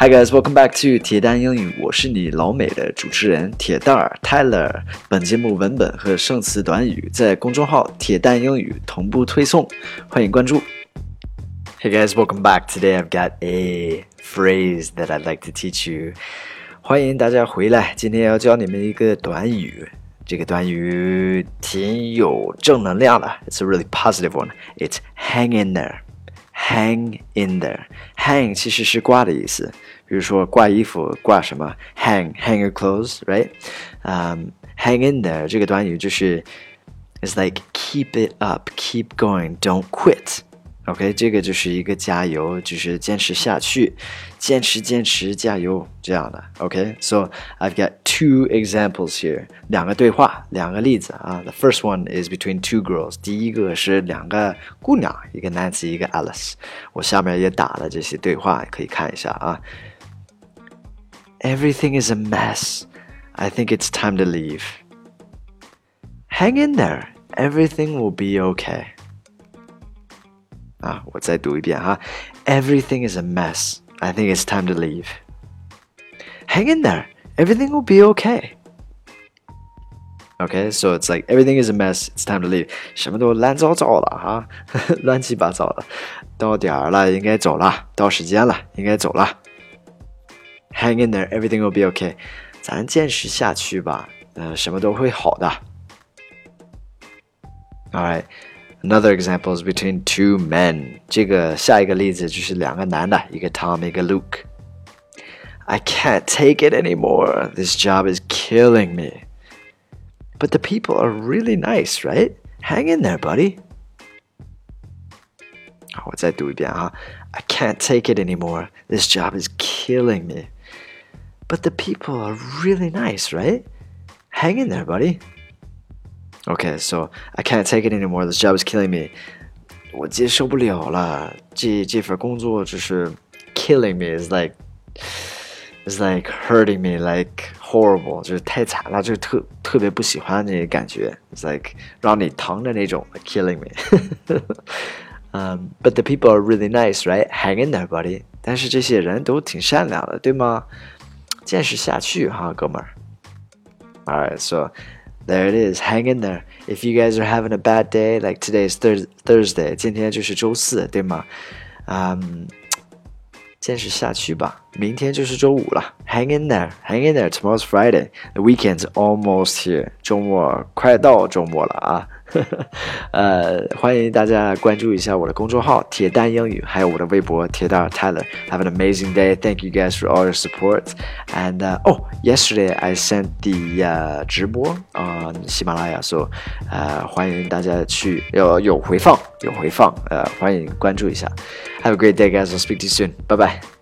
Hi guys, welcome back to 铁蛋英语，我是你老美的主持人铁蛋儿 Tyler。本节目文本和生词短语在公众号“铁蛋英语”同步推送，欢迎关注。Hey guys, welcome back. Today I've got a phrase that I'd like to teach you. 欢迎大家回来，今天要教你们一个短语。这个短语挺有正能量的，It's a really positive one. It's hang in there. Hang in there. Hang 其实是挂的意思，比如说挂衣服挂什么，hang hang your clothes, right? Um, hang in there 这个短语就是 it's like keep it up, keep going, don't quit. OK，这个就是一个加油，就是坚持下去，坚持坚持加油这样的。OK，so、okay? I've got two examples here，两个对话，两个例子啊。The first one is between two girls，第一个是两个姑娘，一个 Nancy，一个 Alice。我下面也打了这些对话，可以看一下啊。Everything is a mess. I think it's time to leave. Hang in there. Everything will be okay. 啊，我再读一遍哈。Everything is a mess. I think it's time to leave. Hang in there. Everything will be okay. Okay, so it's like everything is a mess. It's time to leave. 什么都乱糟糟了哈，乱七八糟的。到点儿了，应该走了。到时间了，应该走了。Hang in there. Everything will be okay. 咱坚持下去吧，呃，什么都会好的。All right. Another example is between two men. 这个下一个例子就是两个男的，一个 Tom，一个 Luke。I can't take it anymore. This job is killing me. But the people are really nice, right? Hang in there, buddy. 好，我再读一遍啊。I can't take it anymore. This job is killing me. But the people are really nice, right? Hang in there, buddy. Okay, so I can't take it anymore. This job is killing me. 我接受不了了，这这份工作就是 killing me. Is like is like hurting me, like horrible. 就是太惨了，就是特特别不喜欢那个感觉。It's like 让你疼的那种，killing me. um, but the people are really nice, right? Hang in there, buddy. 但是这些人都挺善良的，对吗？坚持下去哈，哥们儿。Alright, so there it is. Hang in there. If you guys are having a bad day, like today is thir Thursday，今天就是周四，对吗？嗯，坚持下去吧，明天就是周五了。Hang in there, hang in there. Tomorrow's Friday. The weekend's almost here. 周末快到周末了啊！ 呃，欢迎大家关注一下我的公众号“铁蛋英语”，还有我的微博“铁蛋 Tyler”。Have an amazing day. Thank you guys for all your support. And uh, oh, yesterday I sent the uh, 直播 on 喜马拉雅，so 呃，欢迎大家去有有回放，有回放，呃，欢迎关注一下。Have a great day, guys. I'll speak to you soon. Bye bye.